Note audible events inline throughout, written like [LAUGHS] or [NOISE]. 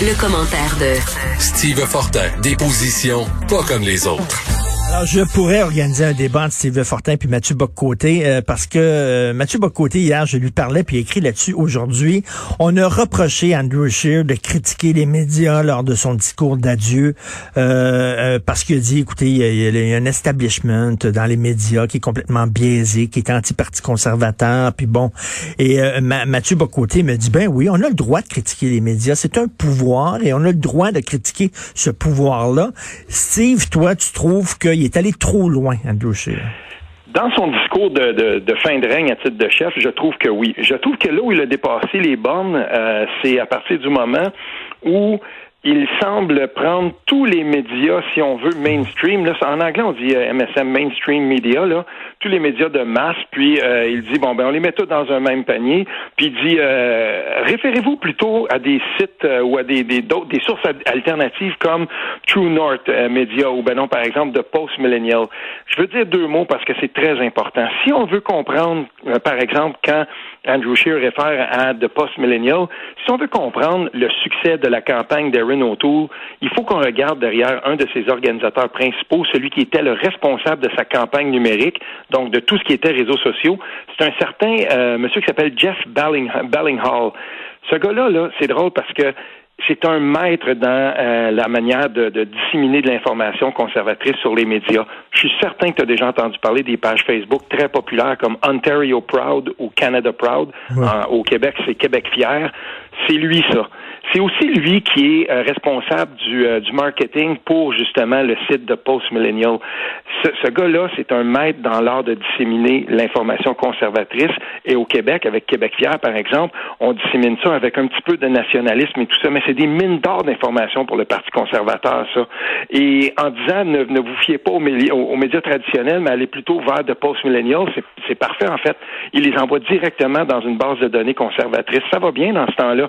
Le, commentaire de Steve Fortin, des positions pas comme les autres. Alors, je pourrais organiser un débat entre Steve Fortin puis Mathieu Boccoté euh, parce que euh, Mathieu Boccoté, hier, je lui parlais puis il écrit là-dessus aujourd'hui. On a reproché Andrew Scheer de critiquer les médias lors de son discours d'adieu euh, parce qu'il a dit, écoutez, il y, a, un establishment dans les médias qui est complètement biaisé, qui est anti-parti conservateur, puis bon. Et Mathieu Boccoté me dit, ben oui, on a le droit de critiquer les médias. C'est un pouvoir et on a le droit de critiquer ce pouvoir-là. Steve, toi, tu trouves qu'il est allé trop loin, Andrew Scheer. Dans son discours de, fin de règne à titre de chef, je trouve que oui. Je trouve que là où il a dépassé les bornes, euh, c'est à partir du moment où il semble prendre tous les médias, si on veut, mainstream. Là, en anglais, on dit MSM, euh, mainstream media, là, tous les médias de masse. Puis euh, il dit bon ben on les met tous dans un même panier. Puis il dit euh, référez-vous plutôt à des sites ou à des des, des sources alternatives comme True North Media ou ben non par exemple de Post Millennial. Je veux dire deux mots parce que c'est très important. Si on veut comprendre, par exemple, quand Andrew Scheer réfère à The Post Millennial, si on veut comprendre le succès de la campagne d'Aaron il faut qu'on regarde derrière un de ses organisateurs principaux, celui qui était le responsable de sa campagne numérique, donc de tout ce qui était réseaux sociaux. C'est un certain euh, monsieur qui s'appelle Jeff Bellinghall. Ce gars-là, -là, c'est drôle parce que c'est un maître dans euh, la manière de, disséminer de l'information conservatrice sur les médias. Je suis certain que tu as déjà entendu parler des pages Facebook très populaires comme Ontario Proud ou Canada Proud. au Québec, c'est Québec Fier. C'est lui, ça. C'est aussi lui qui est euh, responsable du, euh, du, marketing pour justement le site de Post Millennial. Ce, gars-là, c'est un maître dans l'art de disséminer l'information conservatrice. Et au Québec, avec Québec Fier, par exemple, on dissémine ça avec un petit peu de nationalisme et tout ça, mais c'est des mines d'or d'information pour le Parti conservateur, ça. Et en disant ne, vous fiez pas aux, aux, médias traditionnels, mais allez plutôt vers de Post Millennial, c'est parfait en fait. Il les envoie directement dans une base de données conservatrice. Ça va bien dans ce temps-là.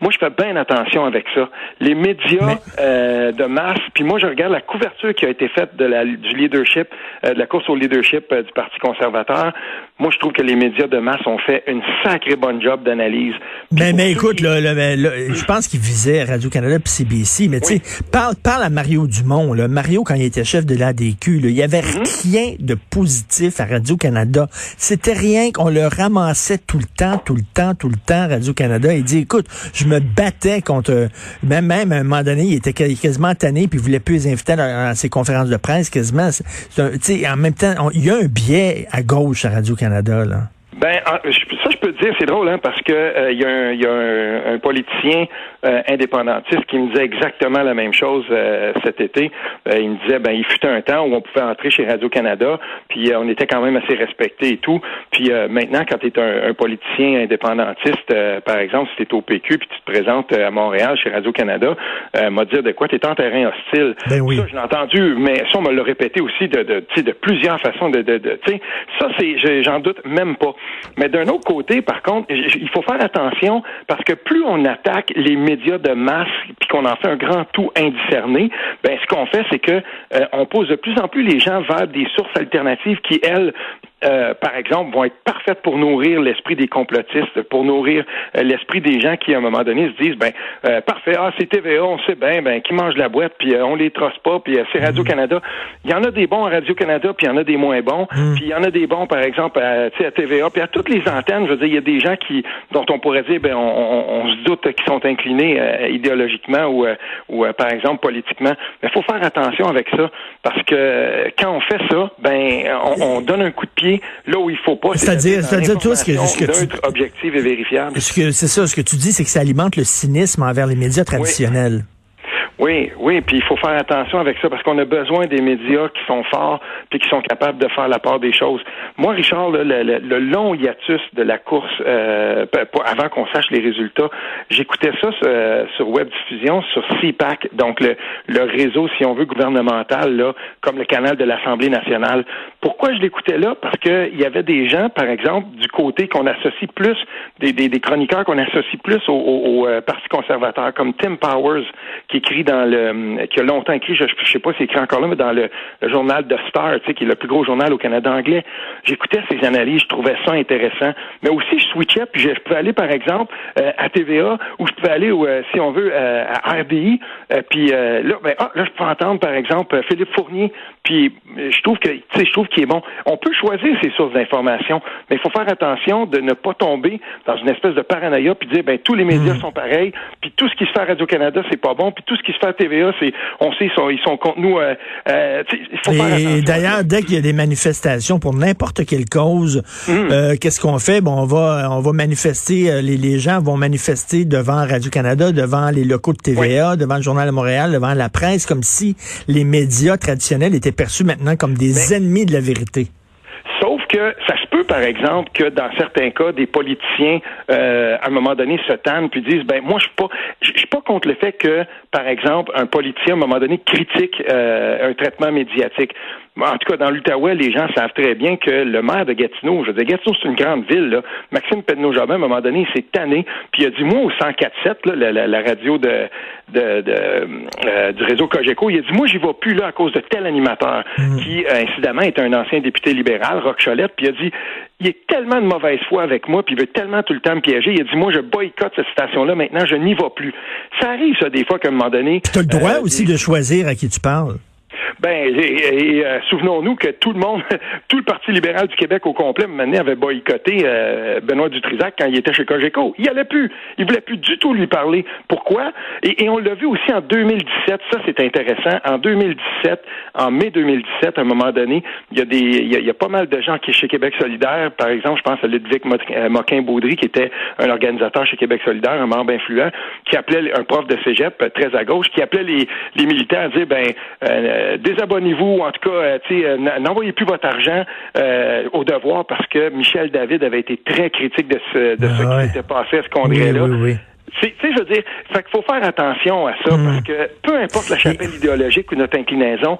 Moi, je fais bien attention avec ça. Les médias euh, de masse, puis moi, je regarde la couverture qui a été faite de la, du leadership, euh, de la course au leadership euh, du Parti conservateur. Moi, je trouve que les médias de masse ont fait une sacrée bonne job d'analyse. Mais, mais écoute, là, je pense qu'il visait Radio-Canada et CBC, mais tu sais, parle, parle à Mario Dumont. Là. Mario, quand il était chef de l'ADQ, il y avait mm-hmm. rien de positif à Radio-Canada. C'était rien qu'on le ramassait tout le temps, tout le temps, tout le temps, Radio-Canada. Il dit, écoute, je me battais contre... Même, même à un moment donné, il était quasiment tanné, puis il voulait plus les inviter à, ses conférences de presse, quasiment. en même temps, il y a un biais à gauche à Radio-Canada, là. Ben, ça, je peux te dire, c'est drôle, hein, parce que euh, il y a un, y a un, politicien euh, indépendantiste qui me disait exactement la même chose euh, cet été. il me disait, ben, il fut un temps où on pouvait entrer chez Radio-Canada, puis on était quand même assez respecté et tout. Puis maintenant, quand tu es un, politicien indépendantiste, par exemple, si tu es au PQ, puis tu te présentes à Montréal chez Radio-Canada, m'a dire de quoi? Tu es en terrain hostile. Ben oui. Ça, je l'ai entendu, mais ça, on me l'a répété aussi de, de, de plusieurs façons. De, de, de ça, c'est, j'en doute même pas. Mais d'un autre côté, par contre, il faut faire attention parce que plus on attaque les médias de masse puis qu'on en fait un grand tout indiscerné, ben ce qu'on fait, c'est que euh, on pose de plus en plus les gens vers des sources alternatives qui, elles, euh, par exemple, vont être parfaites pour nourrir l'esprit des complotistes, pour nourrir euh, l'esprit des gens qui, à un moment donné, se disent, ben, euh, parfait, ah, c'est TVA, on sait bien, ben, qui mange la boîte, puis on les trosse pas, puis c'est Radio-Canada. Il y en a des bons à Radio-Canada, puis il y en a des moins bons, mm. puis il y en a des bons, par exemple, à, à TVA, puis à toutes les antennes, je veux dire, il y a des gens qui, dont on pourrait dire, ben, on, se doute qu'ils sont inclinés idéologiquement ou, ou par exemple, politiquement. Mais il faut faire attention avec ça, parce que quand on fait ça, ben, on, on donne un coup de pied là où il faut pas. C'est-à-dire, c'est-à-dire tout ce que, ce que tu et vérifiable. C'est ça, ce que tu dis, c'est que ça alimente le cynisme envers les médias traditionnels. Oui, oui, puis il faut faire attention avec ça parce qu'on a besoin des médias qui sont forts puis qui sont capables de faire la part des choses. Moi, Richard, le, le, long hiatus de la course, euh, avant qu'on sache les résultats, j'écoutais ça euh, sur Web Diffusion, sur CPAC, donc le, réseau, si on veut, gouvernemental, là, comme le canal de l'Assemblée nationale. Pourquoi je l'écoutais là? Parce qu'il y avait des gens, par exemple, du côté qu'on associe plus, des, chroniqueurs qu'on associe plus au, au, au, euh, Parti conservateur, comme Tim Powers, qui écrit dans le, qui a longtemps écrit, je, je sais pas si c'est écrit encore là, mais dans le, journal The Star, tu sais, qui est le plus gros journal au Canada anglais. J'écoutais ses analyses, je trouvais ça intéressant. Mais aussi, je switchais, puis je, pouvais aller, par exemple, euh, à TVA, ou je pouvais aller, euh, si on veut, euh, à RDI, puis là, ben, ah, là, je peux entendre, par exemple, Philippe Fournier, puis je trouve que, tu sais, je trouve qu'il est bon. On peut choisir ses sources d'information, mais il faut faire attention de ne pas tomber dans une espèce de paranoïa, puis dire, ben, tous les médias hmm. sont pareils, puis tout ce qui se fait à Radio-Canada, c'est pas bon, puis tout ce qui se TVA, c'est, on sait, ils sont, ils sont contre nous. Et d'ailleurs, dès qu'il y a des manifestations pour n'importe quelle cause, hmm. qu'est-ce qu'on fait? Bon, on va, on va manifester, les, les gens vont manifester devant Radio-Canada, devant les locaux de TVA, devant le Journal de Montréal, devant la presse, comme si les médias traditionnels étaient perçus maintenant comme des ennemis de la vérité. Sauf que ça par exemple, que dans certains cas, des politiciens, euh, à un moment donné, se tannent puis disent, ben moi, je suis pas, je suis pas contre le fait que, par exemple, un politicien, à un moment donné, critique euh, un traitement médiatique. En tout cas, dans l'Outaouais, les gens savent très bien que le maire de Gatineau, je veux dire, Gatineau, c'est une grande ville, là. Maxime Pedneau-Jobin, à un moment donné, il s'est tanné, puis il a dit, moi, au 104.7, là, la, la, radio de, de, de euh, du réseau Cogeco, il a dit, moi, j'y vais plus, là, à cause de tel animateur, mmh. qui, euh, incidemment, est un ancien député libéral, Rock Cholette, puis il a dit, il est tellement de mauvaise foi avec moi, puis il veut tellement tout le temps me piéger. Il a dit, moi, je boycotte cette station-là, maintenant, je n'y vais plus. Ça arrive, ça, des fois, qu'à un moment donné... Tu as le droit euh, aussi de choisir à qui tu parles. Ben, et, euh, souvenons-nous que tout le monde, [LAUGHS] tout le Parti libéral du Québec au complet, maintenant, avait boycotté euh, Benoît Dutrisac quand il était chez Cogeco. Il allait plus. Il voulait plus du tout lui parler. Pourquoi? Et, on l'a vu aussi en 2017. Ça, c'est intéressant. En 2017, en mai 2017, à un moment donné, il y a des, il y pas mal de gens qui, chez Québec solidaire, par exemple, je pense à Ludwig euh, Moquin-Baudry, qui était un organisateur chez Québec solidaire, un membre influent, qui appelait un prof de cégep, très à gauche, qui appelait les, les militaires à dire, ben, désabonnez-vous, en tout cas, euh, euh, n'envoyez plus votre argent euh, au devoir parce que Michel David avait été très critique de ce, de ce ah qui s'était passé à ce congrès-là. Oui, oui, Tu sais, je veux dire, fait qu'il faut faire attention à ça, hmm. parce que peu importe la chapelle idéologique ou notre inclinaison,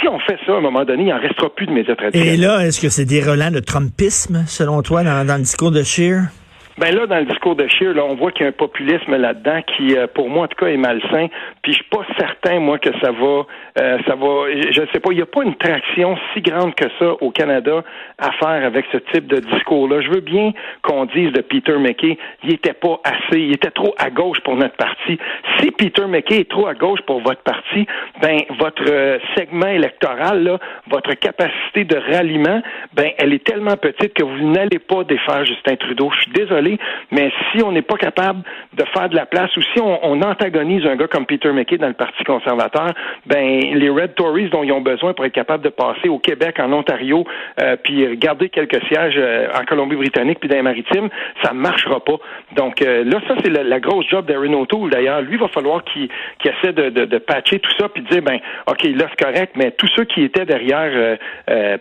si on fait ça, à un moment donné, il n'en restera plus de médias traditionnels. Et là, est-ce que c'est des relents de Trumpisme, selon toi, dans, dans le discours de Scheer? Ben là, dans le discours de Scheer, là, on voit qu'il y a un populisme là-dedans qui, euh, pour moi, en tout cas, est malsain. Puis je suis pas certain, moi, que ça va, euh, ça va. Je sais pas. Il n'y a pas une traction si grande que ça au Canada à faire avec ce type de discours-là. Je veux bien qu'on dise de Peter McKay, il était pas assez, il était trop à gauche pour notre parti. Si Peter McKay est trop à gauche pour votre parti, ben votre euh, segment électoral, là, votre capacité de ralliement, ben elle est tellement petite que vous n'allez pas défaire Justin Trudeau. Je suis désolé mais si on n'est pas capable de faire de la place ou si on, antagonise un gars comme Peter McKay dans le Parti conservateur, ben les Red Tories dont ils ont besoin pour être capables de passer au Québec, en Ontario, euh, puis garder quelques sièges euh, en Colombie-Britannique puis dans les maritimes, ça ne marchera pas. Donc euh, là, ça c'est la, grosse job d'Aaron O'Toole d'ailleurs. Lui, il va falloir qu'il essaie de, patcher tout ça puis dire ben ok là c'est correct, mais tous ceux qui étaient derrière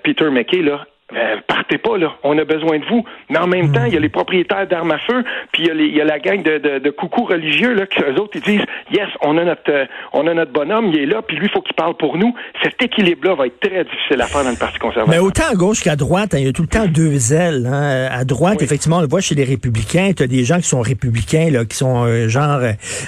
Peter McKay là ben, partez pas, là. On a besoin de vous. Mais en même temps, il y a les propriétaires d'armes à feu, puis il y, a la gang de, de, de coucous religieux, là, que eux autres, ils disent, yes, on a notre, euh, on a notre bonhomme, il est là, puis lui, il faut qu'il parle pour nous. Cet équilibre-là va être très difficile à faire dans le Parti conservateur. Mais autant à gauche qu'à droite, hein, il y a tout le temps deux ailes. Hein. À droite, effectivement, on le voit chez les républicains, tu as des gens qui sont républicains, là, qui sont euh, genre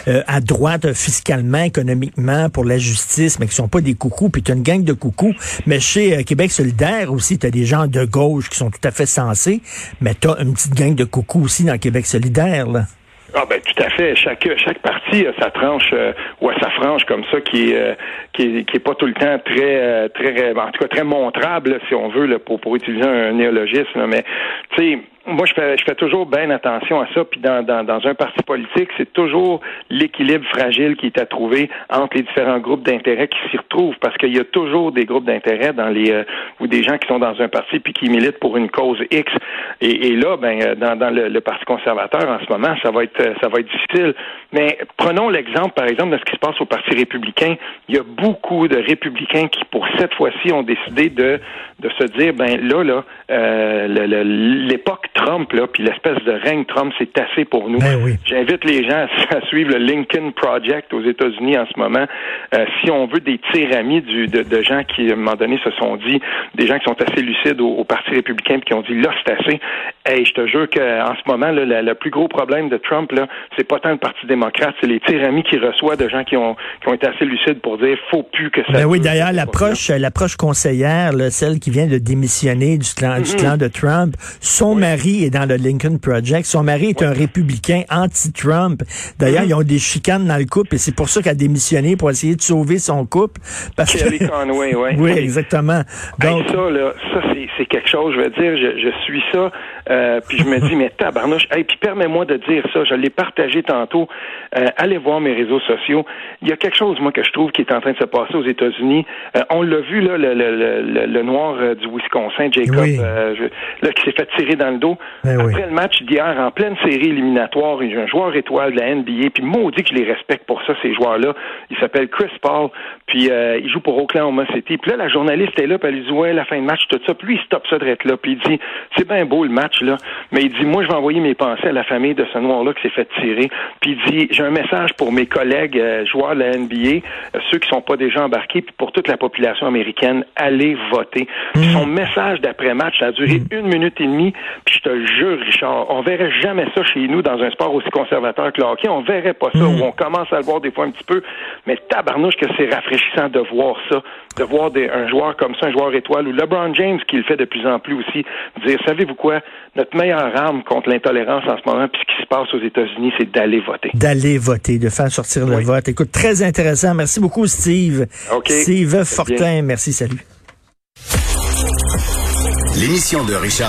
euh, à droite fiscalement, économiquement, pour la justice, mais qui sont pas des coucous, puis tu as une gang de coucous. Mais chez Québec solidaire aussi, tu as des gens de gauche qui sont tout à fait sensés, mais tu as une petite gang de coucou aussi dans Québec solidaire. Là. Ah ben tout à fait. Chaque chaque parti a sa tranche euh, ou a sa frange comme ça qui euh, qui qui est pas tout le temps très euh, très en tout cas très montrable si on veut pour pour utiliser un néologisme. Mais tu sais moi, je fais, je fais toujours bien attention à ça. Puis dans, dans, dans un parti politique, c'est toujours l'équilibre fragile qui est à trouver entre les différents groupes d'intérêt qui s'y retrouvent, parce qu'il y a toujours des groupes d'intérêt dans les euh, ou des gens qui sont dans un parti puis qui militent pour une cause X. Et, et là, ben, euh, dans, dans le, le, Parti conservateur en ce moment, ça va être ça va être difficile. Mais prenons l'exemple, par exemple, de ce qui se passe au Parti républicain. Il y a beaucoup de républicains qui, pour cette fois-ci, ont décidé de de se dire, ben là, là, euh, l'époque Trump, là, puis l'espèce de règne Trump, c'est assez pour nous. Ben J'invite les gens [LAUGHS] à, suivre le Lincoln Project aux États-Unis en ce moment. Euh, si on veut des tiramis du, de, de, gens qui, à un moment donné, se sont dit, des gens qui sont assez lucides au, Parti républicain, puis qui ont dit, là, c'est assez. Hey, je te jure qu'en ce moment, là, le, plus gros problème de Trump, là, c'est pas tant le Parti démocrate, c'est les tiramis qu'il reçoit de gens qui ont, qui ont été assez lucides pour dire faut plus que ça. Ben oui, d'ailleurs, l'approche, l'approche conseillère, là, celle qui vient de démissionner du clan, du mm-hmm. clan de Trump, son mari est dans le Lincoln Project. Son mari est un républicain anti-Trump. D'ailleurs, mm-hmm. ils ont des chicanes dans le couple et c'est pour ça qu'elle a démissionné pour essayer de sauver son couple. Parce que... Conway, ouais. [LAUGHS] oui, exactement. Donc, ça, là, ça c'est quelque chose. Je veux dire, je, je suis ça. Euh, puis je me dis, mais tabarnouche, hey, puis permets-moi de dire ça, je l'ai partagé tantôt. Euh, allez voir mes réseaux sociaux. Il y a quelque chose, moi, que je trouve qui est en train de se passer aux États-Unis. Euh, on l'a vu, là, le, le, le, le noir du Wisconsin, Jacob, là, qui s'est fait tirer dans le dos. Ben Après le match d'hier, en pleine série éliminatoire, il y a un joueur étoile de la NBA, puis maudit que je les respecte pour ça, ces joueurs-là. Il s'appelle Chris Paul, puis il joue pour Oklahoma City. Puis là, la journaliste est là, puis elle lui dit, ouais, la fin de match, tout ça. Puis lui, il stoppe ça de là, puis il dit, c'est bien beau le match, mais il dit, moi, je vais envoyer mes pensées à la famille de ce noir-là qui s'est fait tirer. Puis il dit, j'ai un message pour mes collègues euh, joueurs de la NBA, euh, ceux qui sont pas déjà embarqués, puis pour toute la population américaine, allez voter. Puis mm. son message d'après-match, ça a duré mm. une minute et demie, puis je te jure, Richard, on verrait jamais ça chez nous dans un sport aussi conservateur que le hockey. On verrait pas ça, mm. où on commence à le voir des fois un petit peu, mais tabarnouche que c'est rafraîchissant de voir ça, de voir des, un joueur comme ça, un joueur étoile, ou LeBron James qui le fait de plus en plus aussi, dire, savez-vous quoi, notre meilleure arme contre l'intolérance en ce moment, puis ce qui se passe aux États-Unis, c'est d'aller voter. D'aller voter, de faire sortir le vote. Écoute, très intéressant. Merci beaucoup, Steve. Steve Fortin, merci, salut. L'émission de Richard